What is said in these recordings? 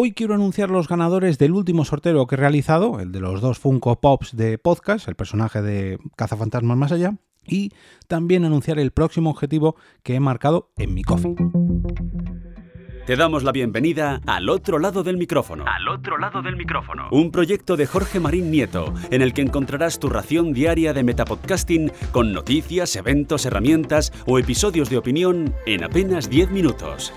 Hoy quiero anunciar los ganadores del último sorteo que he realizado, el de los dos Funko Pops de podcast, el personaje de Cazafantasmas más allá, y también anunciar el próximo objetivo que he marcado en mi coffee. Te damos la bienvenida al otro lado del micrófono. Al otro lado del micrófono. Un proyecto de Jorge Marín Nieto, en el que encontrarás tu ración diaria de metapodcasting con noticias, eventos, herramientas o episodios de opinión en apenas 10 minutos.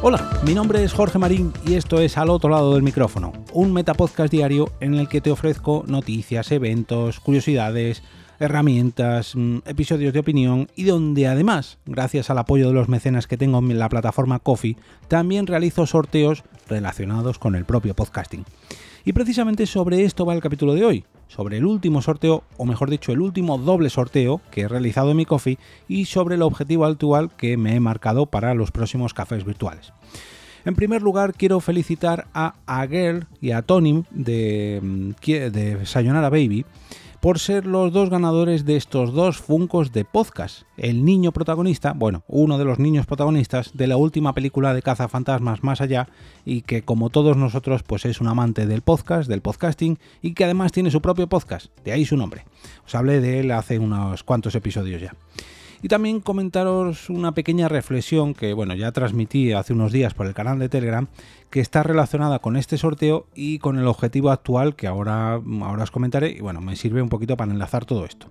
Hola, mi nombre es Jorge Marín y esto es Al otro lado del micrófono, un metapodcast diario en el que te ofrezco noticias, eventos, curiosidades, herramientas, mm, episodios de opinión y donde además, gracias al apoyo de los mecenas que tengo en la plataforma Coffee, también realizo sorteos relacionados con el propio podcasting. Y precisamente sobre esto va el capítulo de hoy, sobre el último sorteo, o mejor dicho, el último doble sorteo que he realizado en mi coffee y sobre el objetivo actual que me he marcado para los próximos cafés virtuales. En primer lugar, quiero felicitar a Agel y a Tonim de, mm, de Sayonara Baby por ser los dos ganadores de estos dos Funcos de podcast. El niño protagonista, bueno, uno de los niños protagonistas de la última película de Cazafantasmas Más Allá y que como todos nosotros pues es un amante del podcast, del podcasting y que además tiene su propio podcast, de ahí su nombre. Os hablé de él hace unos cuantos episodios ya. Y también comentaros una pequeña reflexión que bueno, ya transmití hace unos días por el canal de Telegram, que está relacionada con este sorteo y con el objetivo actual que ahora, ahora os comentaré y bueno, me sirve un poquito para enlazar todo esto.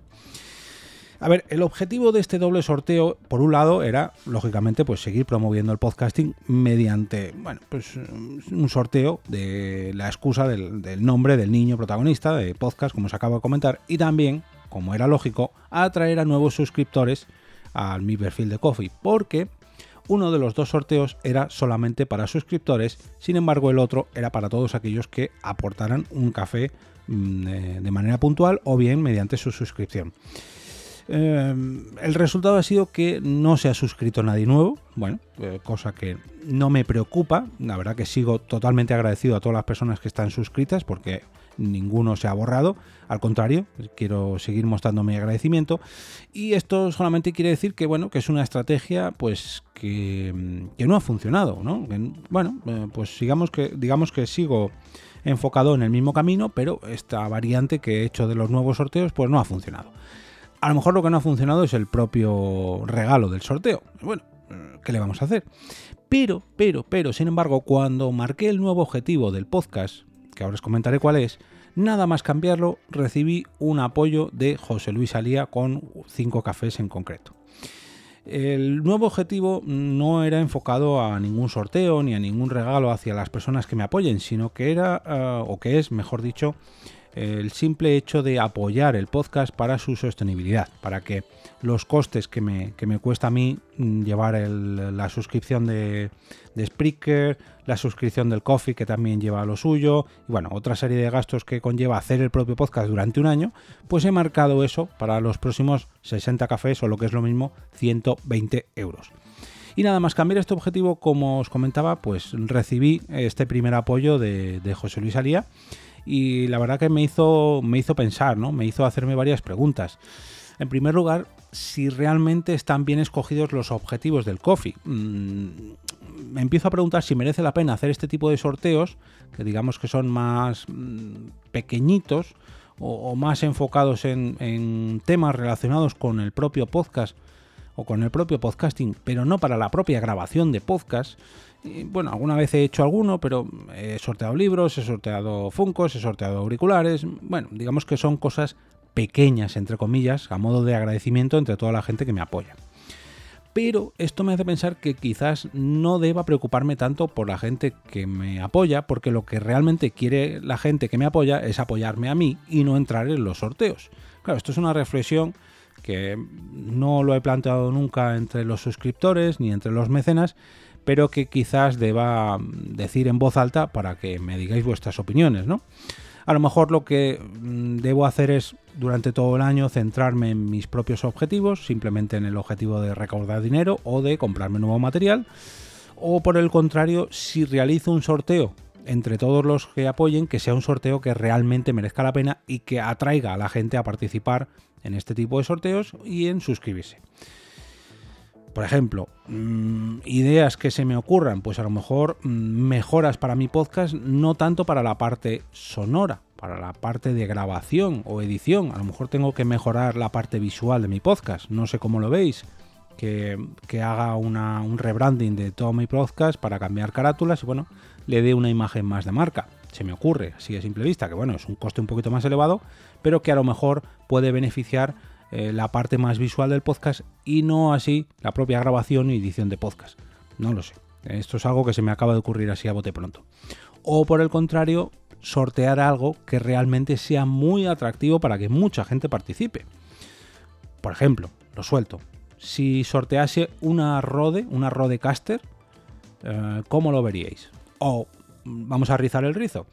A ver, el objetivo de este doble sorteo, por un lado, era, lógicamente, pues seguir promoviendo el podcasting mediante, bueno, pues un sorteo de la excusa del, del nombre del niño protagonista de podcast, como os acabo de comentar, y también, como era lógico, atraer a nuevos suscriptores al mi perfil de Coffee, porque uno de los dos sorteos era solamente para suscriptores, sin embargo el otro era para todos aquellos que aportaran un café mm, de manera puntual o bien mediante su suscripción. Em, el resultado ha sido que no se ha suscrito nadie nuevo, bueno, eh, cosa que no me preocupa, la verdad que sigo totalmente agradecido a todas las personas que están suscritas porque ninguno se ha borrado, al contrario, quiero seguir mostrando mi agradecimiento y esto solamente quiere decir que bueno, que es una estrategia pues que, no ha funcionado, ¿no? bueno, eh, pues digamos que digamos que sigo enfocado en el mismo camino, pero esta variante que he hecho de los nuevos sorteos pues no ha funcionado. A lo mejor lo que no ha funcionado es el propio regalo del sorteo. Bueno, ¿qué le vamos a hacer? Pero, pero, pero, sin embargo, cuando marqué el nuevo objetivo del podcast, que ahora os comentaré cuál es, nada más cambiarlo, recibí un apoyo de José Luis Alía con cinco cafés en concreto. El nuevo objetivo no era enfocado a ningún sorteo ni a ningún regalo hacia las personas que me apoyen, sino que era, eh, o que es, mejor dicho, el simple hecho de apoyar el podcast para su sostenibilidad, para que los costes que me, cuesta a mí mm, llevar la suscripción de, de Spreaker, la suscripción del Coffee que también lleva lo suyo, y bueno, otra serie de gastos que conlleva hacer el propio podcast durante un año, pues he marcado eso para los próximos 60 cafés o lo que es lo mismo, 120 euros. Y nada más cambiar este objetivo, como os comentaba, pues recibí este primer apoyo de, de José Luis Alía y la verdad que me hizo, me hizo pensar, ¿no? Me hizo hacerme varias preguntas. En primer lugar, si realmente están bien escogidos los objetivos del coffee. Mm, me empiezo a preguntar si merece la pena hacer este tipo de sorteos, que digamos que son más mm, pequeñitos o, más enfocados en, temas relacionados con el propio podcast o con el propio podcasting, pero no para la propia grabación de podcast bueno, alguna vez he hecho alguno, pero he sorteado libros, he sorteado funcos, he sorteado auriculares. Bueno, digamos que son cosas pequeñas, entre comillas, a modo de agradecimiento entre toda la gente que me apoya. Pero esto me hace pensar que quizás no deba preocuparme tanto por la gente que me apoya, porque lo que realmente quiere la gente que me apoya es apoyarme a mí y no entrar en los sorteos. Claro, esto es una reflexión que no lo he planteado nunca entre los suscriptores ni entre los mecenas, pero que quizás deba decir en voz alta para que me digáis vuestras opiniones, ¿no? A lo mejor lo que mm, debo hacer es durante todo el año centrarme en mis propios objetivos, simplemente en el objetivo de recaudar dinero o de comprarme nuevo material. O por el contrario, si realizo un sorteo entre todos los que apoyen, que sea un sorteo que realmente merezca la pena y que atraiga a la gente a participar en este tipo de sorteos y en suscribirse. Por ejemplo, mm, ideas que se me ocurran, pues a lo mejor mm, mejoras para mi podcast, no tanto para la parte sonora, para la parte de grabación o edición. A lo mejor tengo que mejorar la parte visual de mi podcast, no sé cómo lo veis. Que, haga un rebranding de todo mi podcast para cambiar carátulas y bueno, le dé una imagen más de marca. Se me ocurre, así a simple vista, que bueno, es un coste un poquito más elevado, pero que a lo mejor puede beneficiar eh, la parte más visual del podcast y no así la propia grabación y edición de podcast. No lo sé. Esto es algo que se me acaba de ocurrir así a bote pronto. O por el contrario, sortear algo que realmente sea muy atractivo para que mucha gente participe. Por ejemplo, lo suelto. Si sortease una Rode, una Rodecaster, eh, ¿cómo lo veríais? O vamos a rizar el rizo.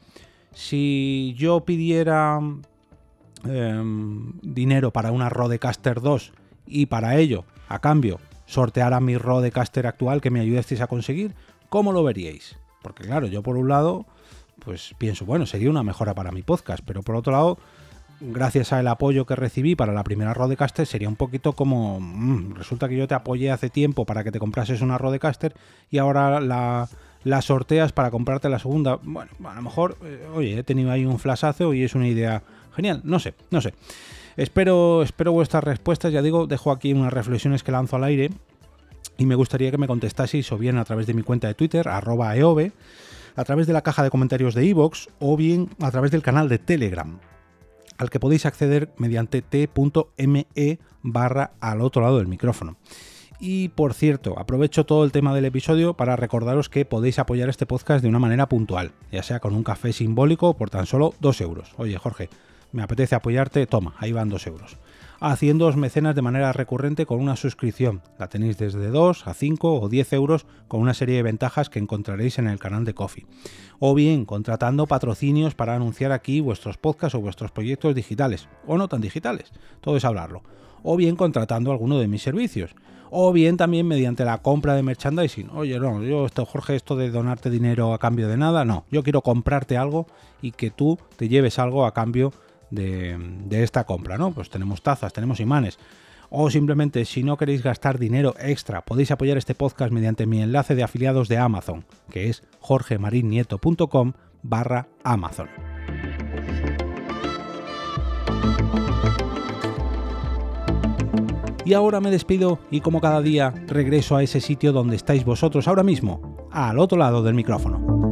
Si yo pidiera Em, dinero para una Rodecaster 2 y para ello, a cambio, sortear a mi Rodecaster actual que me ayudasteis a conseguir, ¿cómo lo veríais? Porque claro, yo por un lado, pues pienso, bueno, sería una mejora para mi podcast, pero por otro lado, gracias al apoyo que recibí para la primera Rodecaster, sería un poquito como, mm, resulta que yo te apoyé hace tiempo para que te comprases una Rodecaster y ahora la, sorteas para comprarte la segunda. Bueno, a lo mejor, eh, oye, he tenido ahí un flashazo y es una idea Genial, no sé, no sé. Espero, espero vuestras respuestas, ya digo, dejo aquí unas reflexiones que lanzo al aire y me gustaría que me contestaseis o bien a través de mi cuenta de Twitter, arroba eove, a través de la caja de comentarios de iVoox o bien a través del canal de Telegram, al que podéis acceder mediante t.me barra al otro lado del micrófono. Y por cierto, aprovecho todo el tema del episodio para recordaros que podéis apoyar este podcast de una manera puntual, ya sea con un café simbólico por tan solo 2 euros. Oye Jorge, me apetece apoyarte, toma, ahí van 2 euros. Haciéndoos mecenas de manera recurrente con una suscripción. La tenéis desde 2 a 5 o 10 euros con una serie de ventajas que encontraréis en el canal de Coffee. O bien contratando patrocinios para anunciar aquí vuestros podcasts o vuestros proyectos digitales, o no tan digitales, todo es hablarlo. O bien contratando alguno de mis servicios o bien también mediante la compra de merchandising. Oye, no, yo esto, Jorge, esto de donarte dinero a cambio de nada, no. Yo quiero comprarte algo y que tú te lleves algo a cambio de, esta compra, ¿no? Pues tenemos tazas, tenemos imanes. O simplemente, si no queréis gastar dinero extra, podéis apoyar este podcast mediante mi enlace de afiliados de Amazon, que es jorgemarinieto.com barra Amazon. Y ahora me despido y como cada día regreso a ese sitio donde estáis vosotros ahora mismo, al otro lado del micrófono.